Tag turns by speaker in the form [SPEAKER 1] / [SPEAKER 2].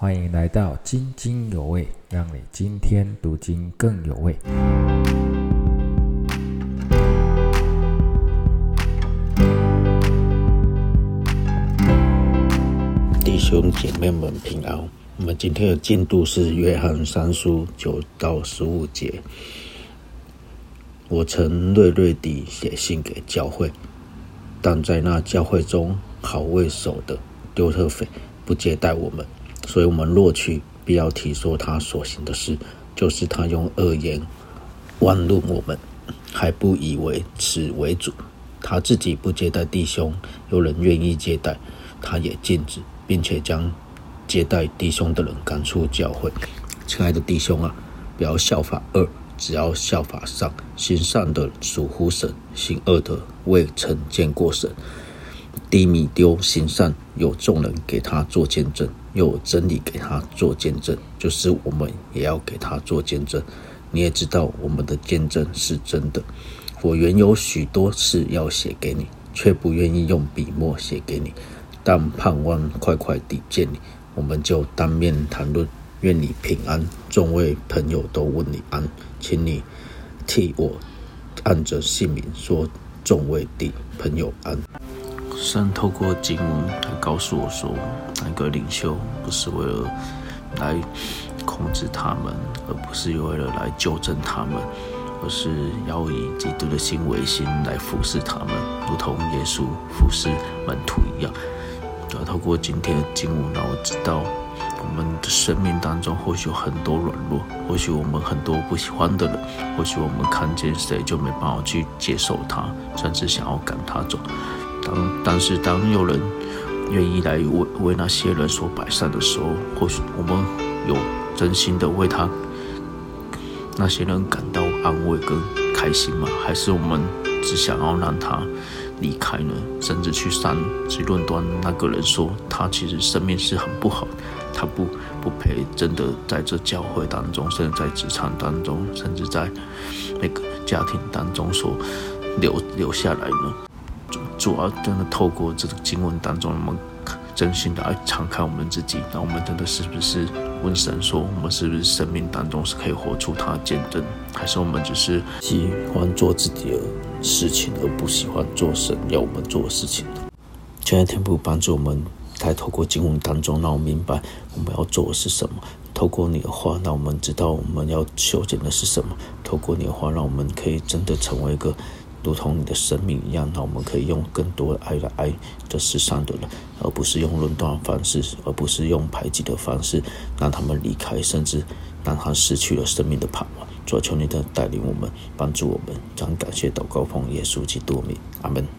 [SPEAKER 1] 欢迎来到津津有味，让你今天读经更有味。
[SPEAKER 2] 弟兄姐妹们平安。我们今天的进度是约翰三书九到十五节。我曾锐锐地写信给教会，但在那教会中，好为首的丢特斐不接待我们。所以，我们若去，必要提说他所行的事，就是他用恶言妄论我们，还不以为此为主。他自己不接待弟兄，有人愿意接待，他也禁止，并且将接待弟兄的人赶出教会。亲爱的弟兄啊，不要效法恶，只要效法善。行善的属乎神，行恶的未曾见过神。低米丢行善，有众人给他做见证，又有真理给他做见证，就是我们也要给他做见证。你也知道我们的见证是真的。我原有许多事要写给你，却不愿意用笔墨写给你，但盼望快快地见你，我们就当面谈论。愿你平安，众位朋友都问你安，请你替我按着姓名说，众位的朋友安。神透过经文来告诉我说，那个领袖不是为了来控制他们，而不是为了来纠正他们，而是要以基督的心为心来服侍他们，如同耶稣服侍门徒一样。要透过今天的经文，让我知道我们的生命当中或许有很多软弱，或许我们很多不喜欢的人，或许我们看见谁就没办法去接受他，甚至想要赶他走。当但是当有人愿意来为为那些人所摆善的时候，或许我们有真心的为他那些人感到安慰跟开心吗？还是我们只想要让他离开呢？甚至去删去论断那个人，说他其实生命是很不好，他不不配真的在这教会当中，甚至在职场当中，甚至在那个家庭当中所留留下来呢？主要真的透过这个经文当中，我们真心的来敞开我们自己，那我们真的是不是问神说，我们是不是生命当中是可以活出他的见证，还是我们只是喜欢做自己的事情，而不喜欢做神要我们做的事情呢？求天父帮助我们，在透过经文当中，让我明白我们要做的是什么。透过你的话，让我们知道我们要修剪的是什么。透过你的话，让我们可以真的成为一个。如同你的生命一样，那我们可以用更多的爱来爱这世上的人，而不是用论断方式，而不是用排挤的方式，让他们离开，甚至让他失去了生命的盼望。主求你的带领我们，帮助我们，将感谢祷告奉耶稣基督名，阿门。